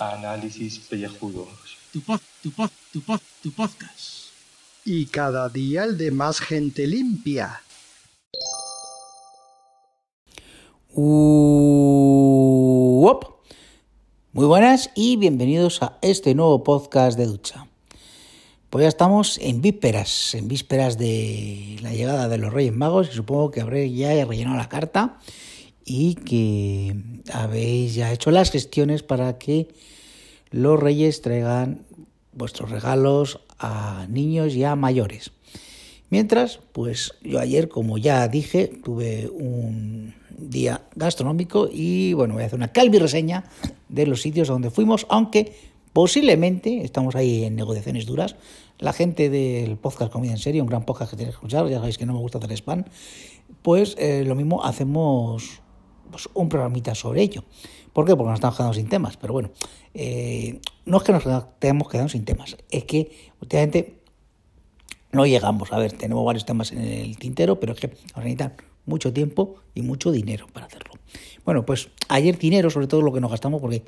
Análisis pellejudos. Tu pod, tu pod, tu pod, tu podcast. Y cada día el de más gente limpia. Uop. Muy buenas y bienvenidos a este nuevo podcast de ducha. Pues ya estamos en vísperas, en vísperas de la llegada de los Reyes Magos y supongo que habréis ya rellenado la carta y que habéis ya hecho las gestiones para que los Reyes traigan vuestros regalos a niños y a mayores. Mientras, pues yo ayer, como ya dije, tuve un día gastronómico y bueno, voy a hacer una calvi reseña de los sitios donde fuimos, aunque posiblemente, estamos ahí en negociaciones duras, la gente del podcast Comida en Serio, un gran podcast que tenéis que escuchar, ya sabéis que no me gusta hacer spam, pues eh, lo mismo hacemos pues, un programita sobre ello. ¿Por qué? Porque nos estamos quedando sin temas, pero bueno, eh, no es que nos estemos quedando sin temas, es que últimamente no llegamos. A ver, tenemos varios temas en el tintero, pero es que nos necesitan mucho tiempo y mucho dinero para hacerlo. Bueno, pues ayer dinero, sobre todo lo que nos gastamos, porque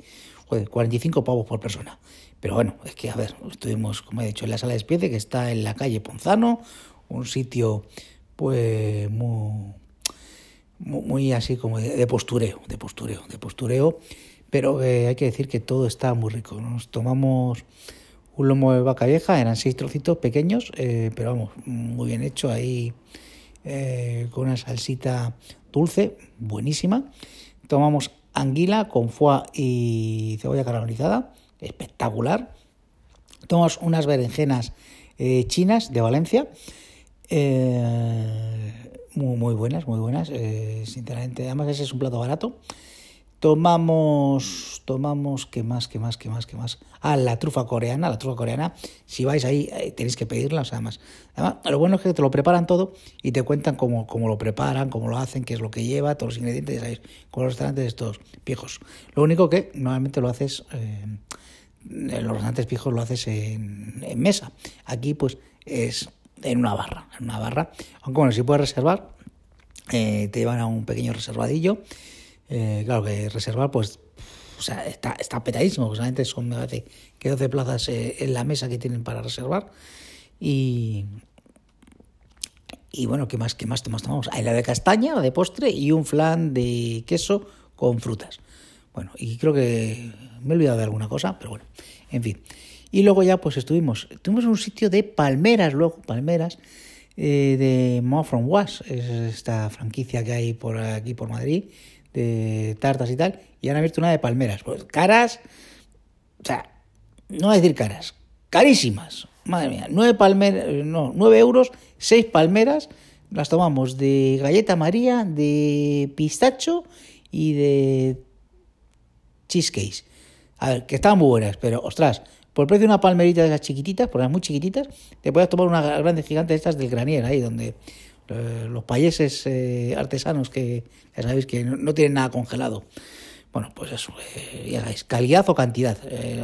joder, 45 pavos por persona. Pero bueno, es que, a ver, estuvimos, como he dicho, en la sala de especie, que está en la calle Ponzano, un sitio, pues, muy, muy, así como de, postureo, de postureo, de postureo. Pero eh, hay que decir que todo está muy rico. Nos tomamos un lomo de vaca vieja, eran seis trocitos pequeños, eh, pero vamos, muy bien hecho ahí, eh, con una salsita dulce, buenísima. Tomamos anguila con foie y cebolla caramelizada, espectacular. Tomamos unas berenjenas eh, chinas de Valencia, muy, muy buenas, muy buenas, sinceramente. Además, ese es un plato barato. Tomamos, tomamos, ¿qué más, qué más, qué más, qué más? Ah, la trufa coreana, la trufa coreana, si vais ahí eh, tenéis que pedirla, o sea, además, además, lo bueno es que te lo preparan todo y te cuentan cómo, cómo lo preparan, cómo lo hacen, qué es lo que lleva, todos los ingredientes, ya sabéis, con los restaurantes estos viejos. Lo único que normalmente lo haces, eh, en los restaurantes viejos lo haces en, mesa. Aquí, pues, es en una barra, en una barra. Aunque bueno, si puedes reservar, eh, te llevan a un pequeño reservadillo eh, claro que reservar, pues, está, está petadísimo, solamente son, me parece, que 12 plazas eh, en la mesa que tienen para reservar. Y, y bueno, ¿qué más, qué más tomamos? Hay la de castaña, de postre, y un flan de queso con frutas. Bueno, y creo que me he olvidado de alguna cosa, pero bueno, en fin. Y luego ya pues estuvimos, estuvimos en un sitio de palmeras, luego, palmeras, eh, de More From Was, es esta franquicia que hay por aquí por Madrid, de tartas y tal, y han abierto una de palmeras. Pues caras, o sea, no voy a decir caras, carísimas. Madre mía, nueve palmeras, no, nueve euros, seis palmeras, las tomamos de galleta María, de pistacho y de cheesecake. A ver, que estaban muy buenas, pero ostras, por el precio de una palmerita de esas chiquititas, por las muy chiquititas, te puedes tomar una grande gigante de estas del granier, ahí donde eh, los países eh, artesanos que ya sabéis que no, tienen nada congelado. Bueno, pues eso, eh, ya sabéis, calidad o cantidad,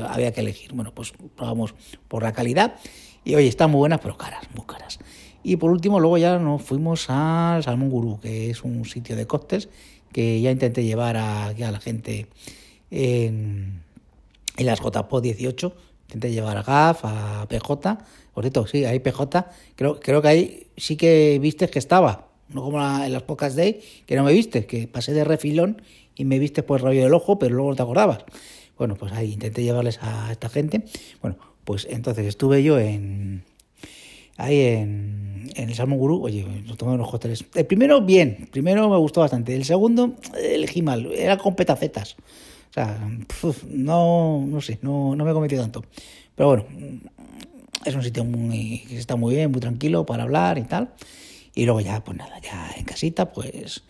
había que elegir. Bueno, pues probamos por la calidad y oye, están muy buenas, pero caras, muy caras. Y por último, luego ya nos fuimos al Salmón Gurú, que es un sitio de cócteles que ya intenté llevar a, a la gente en, en las JPO 18. Intenté llevar a GAF, a PJ, por cierto, sí, hay PJ. Creo, creo que ahí sí que viste que estaba. No como en las pocas de que no me viste, que pasé de refilón y me viste por el rollo del ojo, pero luego no te acordabas. Bueno, pues ahí intenté llevarles a esta gente. Bueno, pues entonces estuve yo en ahí en, en el Salmón Gurú, oye, nos tomamos unos hoteles. El primero, bien, primero me gustó bastante. El segundo, elegí mal, era con petacetas. O sea, no, no sé, no, no me convenció tanto. Pero bueno, es un sitio muy, que está muy bien, muy tranquilo para hablar y tal. Y luego ya, pues nada, ya en casita, pues,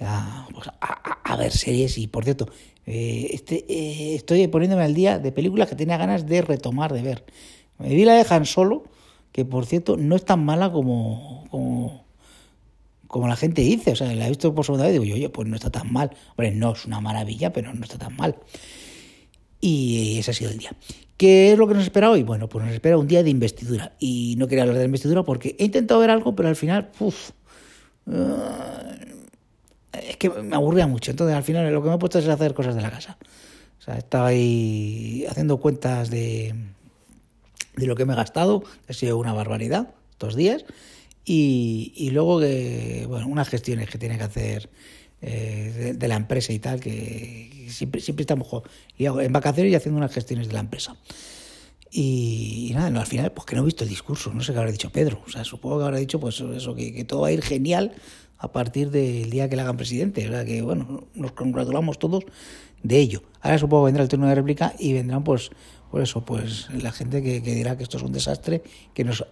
ya, pues a, ver series. Y por cierto, eh, este, eh, estoy poniéndome al día de películas que tenía ganas de retomar, de ver. Me vi la de Han Solo, que por cierto no es tan mala como, como, como la gente dice. O sea, la he visto por segunda vez y digo, oye, pues no está tan mal. Hombre, no es una maravilla, pero no está tan mal. Y ese ha sido el día. ¿Qué es lo que nos espera hoy? Bueno, pues nos espera un día de investidura. Y no quería hablar de investidura porque he intentado ver algo, pero al final, uff, eh, es que me aburría mucho. Entonces, al final, lo que me he puesto es hacer cosas de la casa. O sea, estaba ahí haciendo cuentas de, de lo que me he gastado, ha sido una barbaridad, dos días. Y, y luego, bueno, unas gestiones que tiene que hacer eh, de, la empresa y tal, que siempre, siempre estamos en vacaciones y haciendo unas gestiones de la empresa. Y, nada, al final, pues que no he visto el discurso, no sé qué habrá dicho Pedro. O sea, supongo que habrá dicho, pues eso, que, todo va a ir genial a partir del día que le hagan presidente. ¿verdad? Que bueno, nos congratulamos todos de ello. Ahora supongo que vendrá el turno de réplica y vendrán, pues, por eso, pues la gente que dirá que esto es un desastre, que nos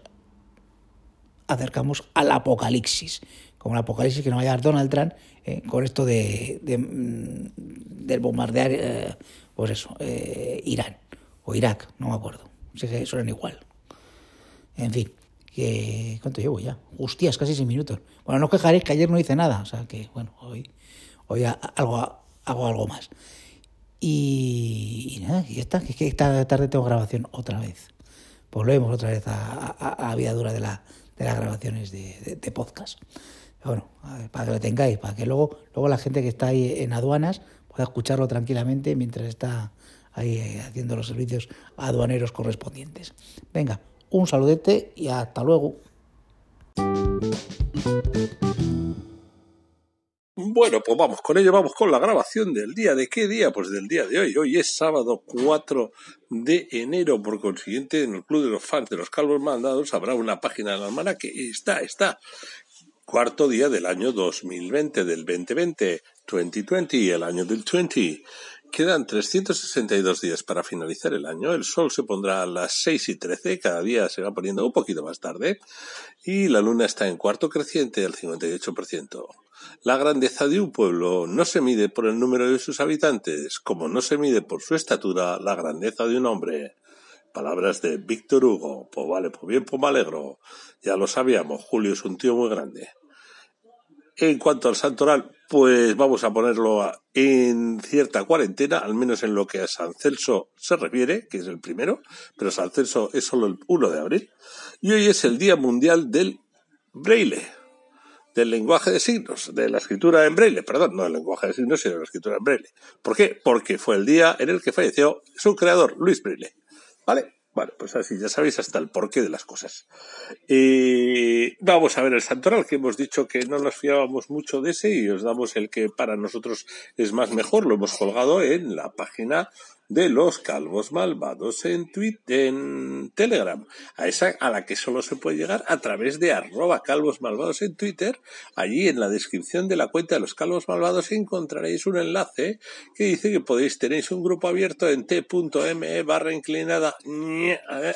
acercamos al apocalipsis. Como el apocalipsis que nos va a dar Donald Trump eh, con esto de, de del bombardear, eh, pues eso, eh, Irán o Irak, no me acuerdo. Sé que suenan igual. En fin, que ¿cuánto llevo ya? Hostias, casi seis minutos. Bueno, no os quejaréis que ayer no hice nada, o sea que, bueno, hoy, hoy hago algo más. Y, nada, y ya está, es que esta tarde tengo grabación otra vez. Volvemos otra vez a, a, vida dura de, la, de las grabaciones de podcast. Bueno, para que lo tengáis, para que luego, luego la gente que está ahí en aduanas pueda escucharlo tranquilamente mientras está ahí haciendo los servicios aduaneros correspondientes. Venga, un saludete y hasta luego. Bueno, pues vamos con ello, vamos con la grabación del día. ¿De qué día? Pues del día de hoy. Hoy es sábado 4 de enero, por consiguiente, en el Club de los Fans de los Calvos Mandados habrá una página de la hermana que está, está. Cuarto día del año 2020, del 2020, 2020, el año del 20. Quedan 362 días para finalizar el año. El sol se pondrá a las 6 y 13, cada día se va poniendo un poquito más tarde. Y la luna está en cuarto creciente al 58%. La grandeza de un pueblo no se mide por el número de sus habitantes, como no se mide por su estatura la grandeza de un hombre. Palabras de Víctor Hugo. Pues vale, pues bien, pues me alegro. Ya lo sabíamos, Julio es un tío muy grande. En cuanto al santoral, pues vamos a ponerlo en cierta cuarentena, al menos en lo que a San Celso se refiere, que es el primero, pero San Celso es solo el 1 de abril. Y hoy es el Día Mundial del Braille, del lenguaje de signos, de la escritura en braille, perdón, no del lenguaje de signos, sino de la escritura en braille. ¿Por qué? Porque fue el día en el que falleció su creador, Luis Braille. ¿Vale? Bueno, pues así ya sabéis hasta el porqué de las cosas. Y vamos a ver el santoral, que hemos dicho que no nos fiábamos mucho de ese y os damos el que para nosotros es más mejor. Lo hemos colgado en la página de los calvos malvados en Twitter, en Telegram, a esa a la que solo se puede llegar a través de arroba calvos malvados en Twitter. Allí en la descripción de la cuenta de los calvos malvados encontraréis un enlace que dice que podéis tenéis un grupo abierto en t.me barra inclinada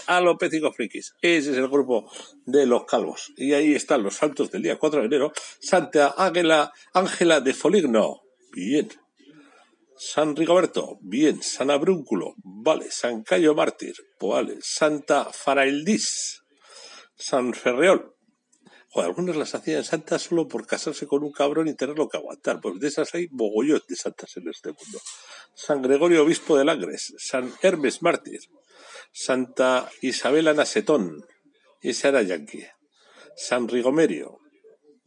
a y Frikis. Ese es el grupo de los calvos. Y ahí están los santos del día 4 de enero. Santa Ángela, Ángela de Foligno. Bien. San Rigoberto, bien. San Abrúnculo, vale. San Cayo Mártir, vale. Santa Faraildis, San Ferreol. Joder, algunos las hacían santas solo por casarse con un cabrón y tenerlo que aguantar. Pues de esas hay mogollón de santas en este mundo. San Gregorio Obispo de Langres, San Hermes Mártir, Santa Isabel Anasetón, esa era yanqui. San Rigomerio,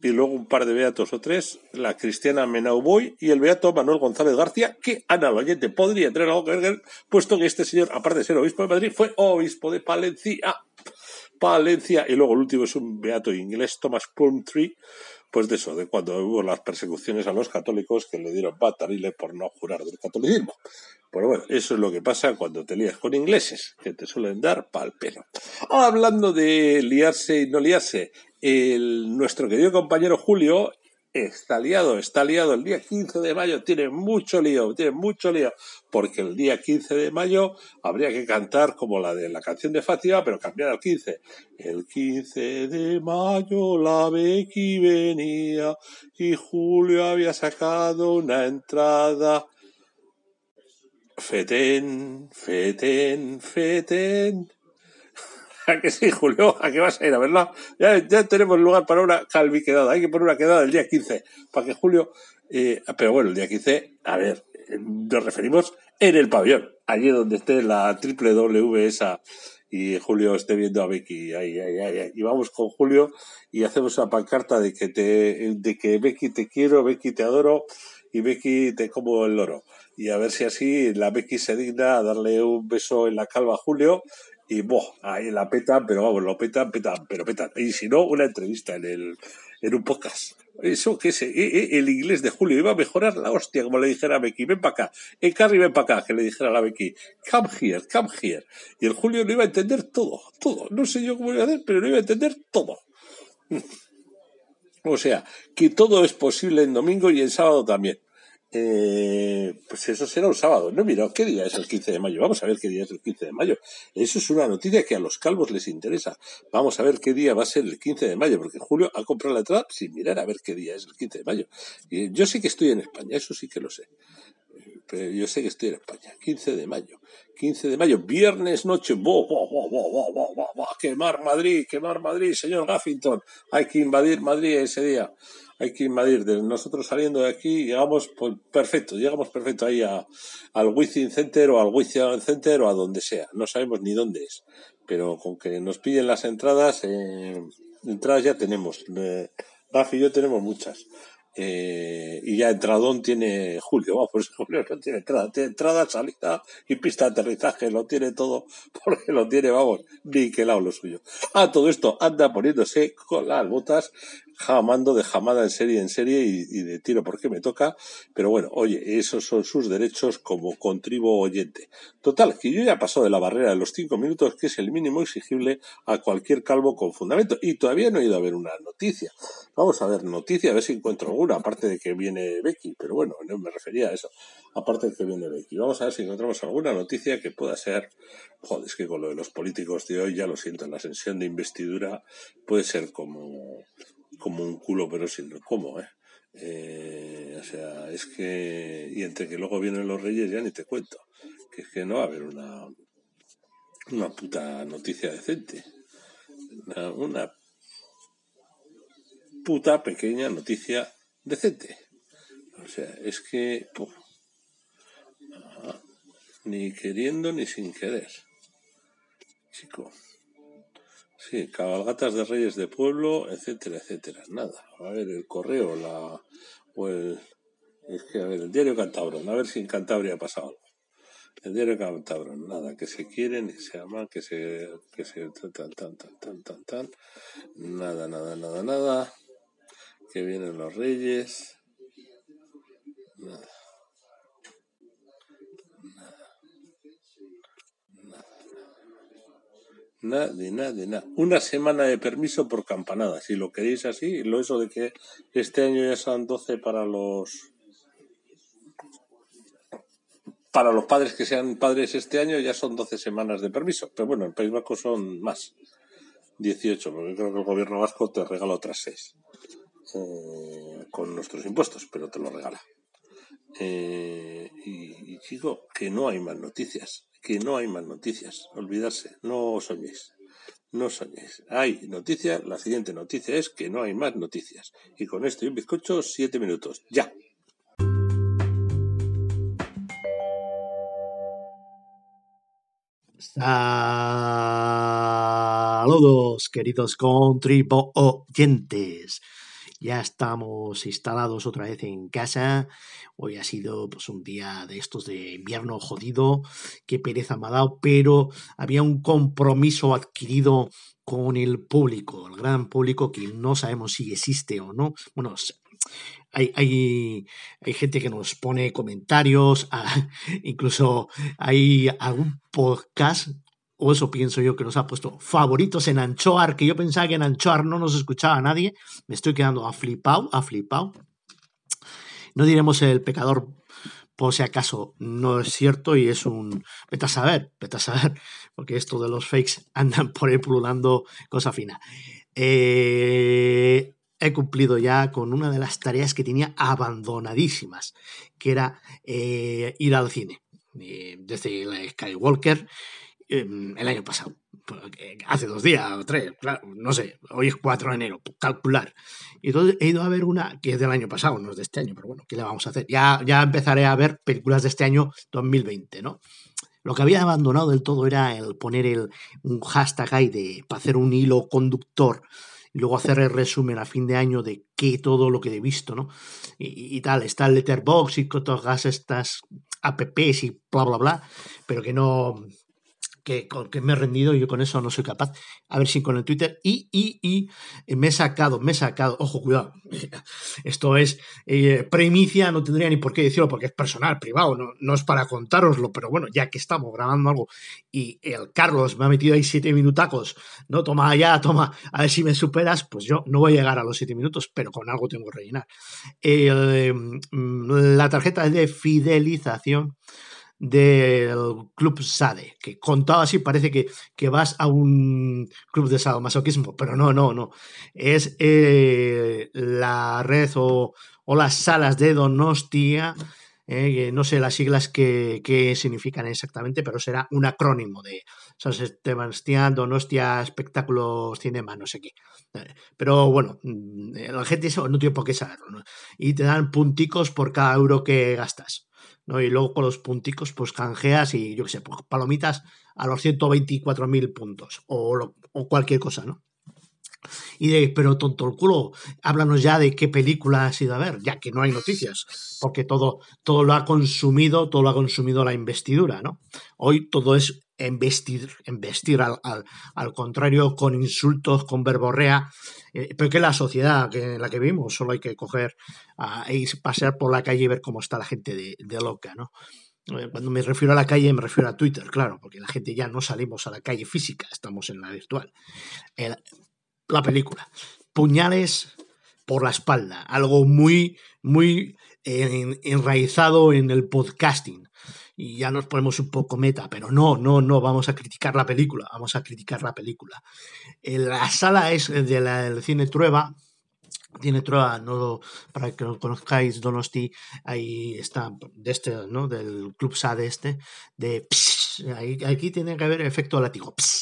y luego un par de beatos o tres, la cristiana Menauboy y el beato Manuel González García, que Ana podría tener algo que puesto que este señor, aparte de ser obispo de Madrid, fue obispo de Palencia. Palencia. Y luego el último es un beato inglés, Thomas Plumtree, pues de eso, de cuando hubo las persecuciones a los católicos que le dieron patarile por no jurar del catolicismo. Pero bueno, eso es lo que pasa cuando te lías con ingleses, que te suelen dar pal pelo. Hablando de liarse y no liarse, el, nuestro querido compañero Julio está liado, está liado. El día 15 de mayo tiene mucho lío, tiene mucho lío, porque el día 15 de mayo habría que cantar como la de la canción de Fátima, pero cambiar al 15. El 15 de mayo la Becky venía y Julio había sacado una entrada. Feten, feten, feten. ¿A que sí, Julio? ¿A qué vas a ir a verla? Ya, ya tenemos lugar para una calvi quedada. Hay que poner una quedada el día 15 para que Julio. Eh, pero bueno, el día 15, a ver, nos referimos en el pabellón, allí donde esté la triple W esa y Julio esté viendo a Becky. Y vamos con Julio y hacemos una pancarta de que, te, de que Becky te quiero, Becky te adoro y Becky te como el loro. Y a ver si así la Becky se digna a darle un beso en la calva a Julio y boh, ahí la petan, pero vamos, lo petan, petan, pero petan. Y si no, una entrevista en el en un podcast. Eso que ese, el inglés de Julio iba a mejorar la hostia, como le dijera a Becky, ven para acá, eh, Carrie, ven para acá, que le dijera a la Becky, come here, come here. Y el Julio lo iba a entender todo, todo. No sé yo cómo iba a hacer, pero lo iba a entender todo. O sea, que todo es posible en domingo y en sábado también. Eh, pues eso será un sábado. No, mira, ¿qué día es el 15 de mayo? Vamos a ver qué día es el 15 de mayo. Eso es una noticia que a los calvos les interesa. Vamos a ver qué día va a ser el 15 de mayo, porque Julio ha comprado la entrada sin mirar a ver qué día es el 15 de mayo. Y yo sé que estoy en España, eso sí que lo sé. Pero yo sé que estoy en España. 15 de mayo. 15 de mayo, viernes noche. ¡Bo, quemar Madrid, quemar Madrid, señor Gaffington! Hay que invadir Madrid ese día hay que invadir. Nosotros saliendo de aquí, llegamos pues, perfecto, llegamos perfecto ahí a, al Wizzing Center o al Wizzing Center o a donde sea. No sabemos ni dónde es. Pero con que nos piden las entradas, eh, entradas ya tenemos. Eh, Rafi y yo tenemos muchas. Eh, y ya entradón tiene Julio, vamos, pues Julio no tiene entrada, tiene entrada, salida y pista de aterrizaje, lo tiene todo, porque lo tiene, vamos, ni que lado lo suyo. Ah, todo esto anda poniéndose con las botas jamando de jamada en serie en serie y, de tiro porque me toca. Pero bueno, oye, esos son sus derechos como contribo oyente. Total, que yo ya paso de la barrera de los cinco minutos, que es el mínimo exigible a cualquier calvo con fundamento. Y todavía no he ido a ver una noticia. Vamos a ver noticia, a ver si encuentro alguna, aparte de que viene Becky. Pero bueno, no me refería a eso. Aparte de que viene Becky. Vamos a ver si encontramos alguna noticia que pueda ser. Joder, es que con lo de los políticos de hoy, ya lo siento, en la sesión de investidura puede ser como como un culo, pero sin cómo, ¿eh? ¿eh? O sea, es que. Y entre que luego vienen los reyes, ya ni te cuento. Que es que no va a haber una. Una puta noticia decente. Una, puta pequeña noticia decente. O sea, es que. ni queriendo ni sin querer. Chico. Sí, cabalgatas de reyes de pueblo, etcétera, etcétera. Nada. A ver, el correo, la. O el. Es que, a ver, el diario Cantabrón, a ver si en Cantabria ha pasado algo. El diario Cantabrón, nada, que se quieren, que se aman, que se. que se. tan, tan, tan, tan, tan, tan. Nada, nada, nada, nada. Que vienen los reyes. Nada. Nada, nada, de nada. Una semana de permiso por campanada, si lo queréis así. Lo eso de que este año ya son 12 para los. Para los padres que sean padres este año ya son 12 semanas de permiso. Pero bueno, en País Vasco son más. 18, porque creo que el gobierno vasco te regala otras 6. Eh, con nuestros impuestos, pero te lo regala. Eh, y, y chico, que no hay más noticias que no hay más noticias. Olvidarse, no soñéis. No soñéis. Hay noticia, la siguiente noticia es que no hay más noticias. Y con esto y un bizcocho, siete minutos. ¡Ya! Saludos, queridos contribuyentes. Ya estamos instalados otra vez en casa. Hoy ha sido pues, un día de estos de invierno jodido. Qué pereza me ha dado, pero había un compromiso adquirido con el público, el gran público que no sabemos si existe o no. Bueno, hay, hay, hay, gente que nos pone comentarios, incluso hay algún podcast o eso pienso yo que nos ha puesto favoritos en Anchoar, que yo pensaba que en Anchoar no nos escuchaba nadie, me estoy quedando a flipado, a flipado. No diremos el pecador por si acaso no es cierto y es un vete a saber, vete a saber, porque esto de los fakes andan por ahí pululando cosa fina. Eh, he cumplido ya con una de las tareas que tenía abandonadísimas, que era eh, ir al cine. Eh, desde Skywalker el año pasado. Hace dos días o tres, claro, no sé, hoy es 4 de enero, calcular. Y entonces he ido a ver una que es del año pasado, no es de este año, pero bueno, ¿qué le vamos a hacer? Ya, ya empezaré a ver películas de este año 2020, ¿no? Lo que había abandonado del todo era el poner el, un hashtag ahí de, para hacer un hilo conductor y luego hacer el resumen a fin de año de qué todo lo que he visto, ¿no? Y, y tal, está el Letterbox y todas estas apps y bla, bla, bla, pero que no, que, que, me he rendido yo con eso no soy capaz. A ver si con el Twitter. Y, y, y me he sacado, me he sacado. Ojo, cuidado. Esto es eh, premicia, no tendría ni por qué decirlo porque es personal, privado, no, no es para contároslo, pero bueno, ya que estamos grabando algo y el Carlos me ha metido ahí siete minutacos, no toma ya, toma, a ver si me superas, pues yo no voy a llegar a los siete minutos, pero con algo tengo que rellenar. Eh, la tarjeta de fidelización del club SADE, que contado así parece que, que, vas a un club de sadomasoquismo, pero no, no, no. Es eh, la red o, o, las salas de Donostia, eh, no sé las siglas que, que, significan exactamente, pero será un acrónimo de San Sebastián, Donostia, Espectáculos, Cinema, no sé qué. Pero bueno, mm, la gente eso no tiene por qué saberlo. Y te dan punticos por cada euro que gastas. ¿No? Y luego con los punticos, pues canjeas y yo qué sé, pues palomitas a los 124.000 puntos o, o, cualquier cosa, ¿no? Y de, pero tonto el culo, háblanos ya de qué película has ido a ver, ya que no hay noticias, porque todo, todo lo ha consumido, todo lo ha consumido la investidura, ¿no? Hoy todo es embestir, embestir al, al, al, contrario con insultos, con verborrea, eh, pero que la sociedad que, en la que vivimos solo hay que coger uh, y pasear por la calle y ver cómo está la gente de, de loca, ¿no? Eh, cuando me refiero a la calle me refiero a Twitter, claro, porque la gente ya no salimos a la calle física, estamos en la virtual. La película, puñales por la espalda, algo muy, muy eh, enraizado en el podcasting y ya nos ponemos un poco meta, pero no, no, no, vamos a criticar la película, vamos a criticar la película. La sala es de la, del cine Trueba, tiene Trueba, no, para que lo conozcáis, Donosti, ahí está, de este, ¿no? Del Club SAD este, de aquí tiene que haber efecto látigo, pss,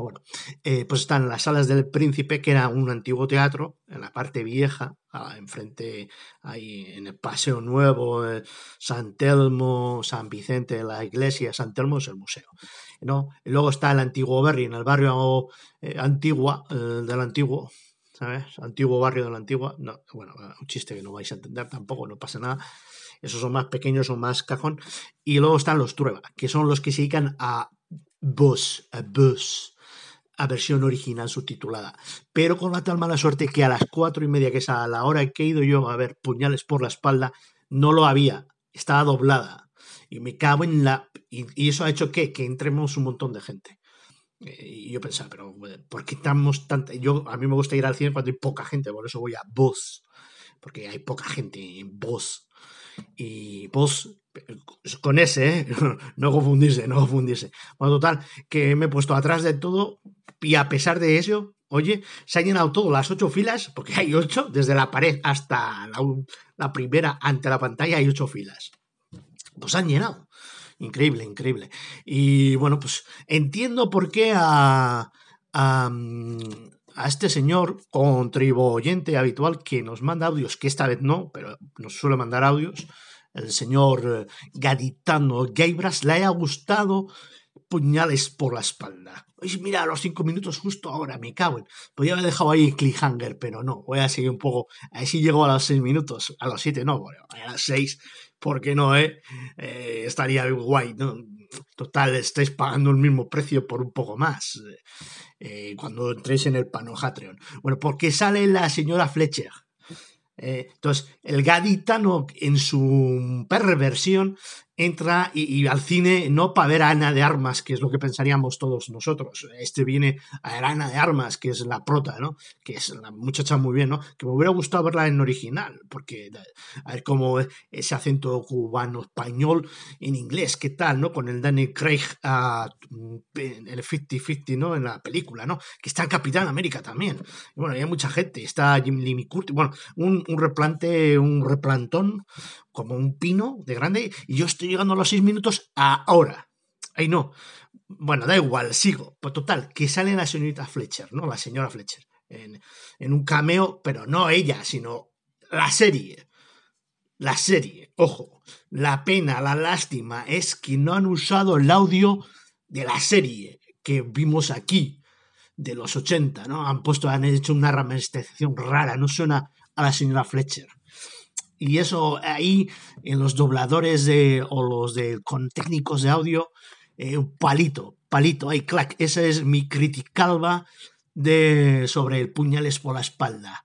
bueno, eh, pues están las salas del Príncipe, que era un antiguo teatro, en la parte vieja, enfrente, ahí en el Paseo Nuevo, eh, San Telmo, San Vicente, la iglesia, San Telmo es el museo. ¿no? Luego está el antiguo Berry, en el barrio eh, Antigua, del antiguo, ¿sabes? Antiguo barrio de la antigua. No, bueno, un chiste que no vais a entender tampoco, no pasa nada. Esos son más pequeños, o más cajón. Y luego están los Trueba, que son los que se dedican a bus, a bus versión original subtitulada. Pero con la tal mala suerte que a las cuatro y media, que es a la hora que he ido yo a ver puñales por la espalda, no lo había. Estaba doblada. Y me cago en la... Y, y eso ha hecho que, que entremos un montón de gente. Eh, y yo pensaba, pero ¿por qué estamos tanta? Yo, a mí me gusta ir al cine cuando hay poca gente, por eso voy a Voz. Porque hay poca gente en Voz. Y Voz con ese, ¿eh? no confundirse, no confundirse. Bueno, total, que me he puesto atrás de todo y a pesar de eso, oye, se han llenado todo, las ocho filas, porque hay ocho, desde la pared hasta la, primera ante la pantalla hay ocho filas. Pues han llenado. Increíble, increíble. Y bueno, pues entiendo por qué a, a, este señor contribuyente habitual que nos manda audios, que esta vez no, pero nos suele mandar audios, el señor gaditano Gaibras, le haya gustado puñales por la espalda. Oye, mira, a los cinco minutos justo ahora, me cago en. Podría haber dejado ahí cliffhanger, pero no, voy a seguir un poco. A ver si llego a los seis minutos. A los siete no, bueno, a las seis, ¿por qué no, eh? eh estaría guay, ¿no? Total, estáis pagando el mismo precio por un poco más. Eh, cuando entréis en el pano Patreon. Bueno, porque sale la señora Fletcher. Eh, entonces, el gaditano en su perversión entra y, y, al cine no para ver a Ana de Armas, que es lo que pensaríamos todos nosotros. Este viene a ver a Ana de Armas, que es la prota, ¿no? Que es la muchacha muy bien, ¿no? Que me hubiera gustado verla en original, porque a ver cómo ese acento cubano español en inglés, ¿qué tal, no? Con el Danny Craig uh, el 50-50, ¿no? En la película, ¿no? Que está el Capitán América también. Y bueno, hay mucha gente, está Jim Lee Curtis, bueno, un replante, un replantón, como un pino de grande, y yo estoy llegando a los seis minutos ahora. Ahí no. Bueno, da igual, sigo. Pues total, que sale la señorita Fletcher, ¿no? La señora Fletcher. En, en un cameo, pero no ella, sino la serie. la serie, ojo, la pena, la lástima es que no han usado el audio de la serie que vimos aquí, de los 80, ¿no? Han puesto, han hecho una ramasterización rara, no suena a la señora Fletcher. Y eso ahí, en los dobladores de, o los de, con técnicos de audio, eh, palito, palito, ahí, clac, esa es mi criticalba de, sobre el puñales por la espalda.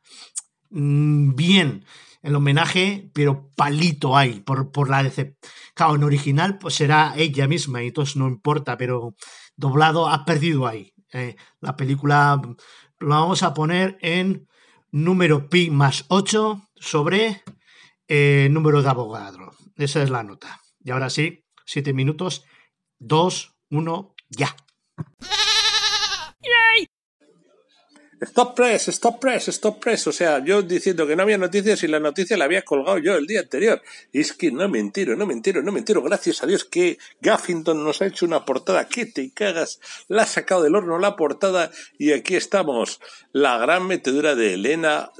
Mm, bien, el homenaje, pero palito hay por, por la DC. Claro, en original pues será ella misma y entonces no importa, pero doblado ha perdido ahí. Eh, la película lo vamos a poner en número pi más 8 sobre eh, número de abogado. Esa es la nota. Y ahora sí, 7 minutos, 2, 1, ya. Stop press, stop press, stop press. O sea, yo diciendo que no había noticias y la noticia la había colgado yo el día anterior. Y es que no me entero, no me entero, no me entero. Gracias a Dios que Gaffington nos ha hecho una portada que te cagas. La ha sacado del horno la portada y aquí estamos. La gran metedura de Elena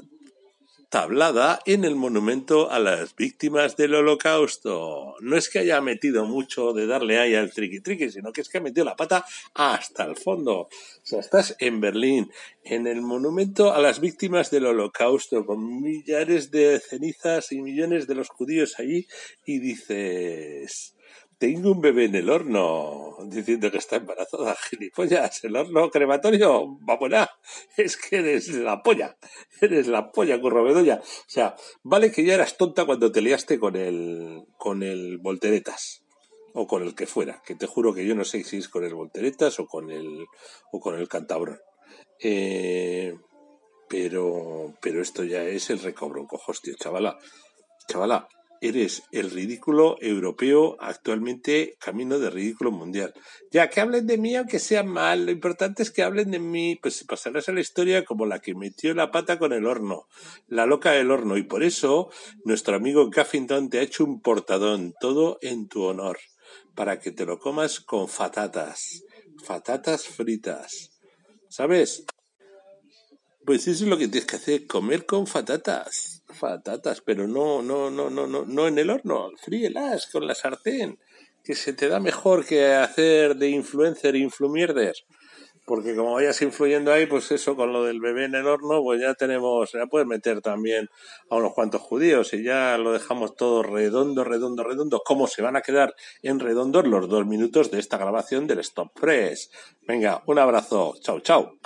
tablada en el monumento a las víctimas del holocausto. No es que haya metido mucho de darle ahí al triqui triqui, sino que es que ha metido la pata hasta el fondo. O sea, estás en Berlín, en el monumento a las víctimas del holocausto, con millares de cenizas y millones de los judíos allí, y dices, tengo un bebé en el horno diciendo que está embarazada, gilipollas, el horno crematorio, vamos es que eres la polla, eres la polla, currobedoya. O sea, vale que ya eras tonta cuando te liaste con el, con el volteretas, o con el que fuera, que te juro que yo no sé si es con el volteretas o con el, o con el cantabrón. Eh, pero, pero esto ya es el recobro, cojos, tío, chavala. Chavala, eres el ridículo europeo actualmente camino de ridículo mundial. Ya que hablen de mí aunque sea mal, lo importante es que hablen de mí, pues pasarás a la historia como la que metió la pata con el horno, la loca del horno, y por eso nuestro amigo Gaffington te ha hecho un portadón, todo en tu honor, para que te lo comas con fatatas, fatatas fritas. ¿Sabes? Pues eso es lo que tienes que hacer, comer con fatatas patatas, pero no, no, no, no, no, no en el horno, fríelas con la sartén, que se te da mejor que hacer de influencer influmierder. Porque como vayas influyendo ahí, pues eso con lo del bebé en el horno, pues ya tenemos, ya puedes meter también a unos cuantos judíos y ya lo dejamos todo redondo, redondo, redondo. ¿Cómo se van a quedar en redondos los dos minutos de esta grabación del Stop Press? Venga, un abrazo. Chao, chao.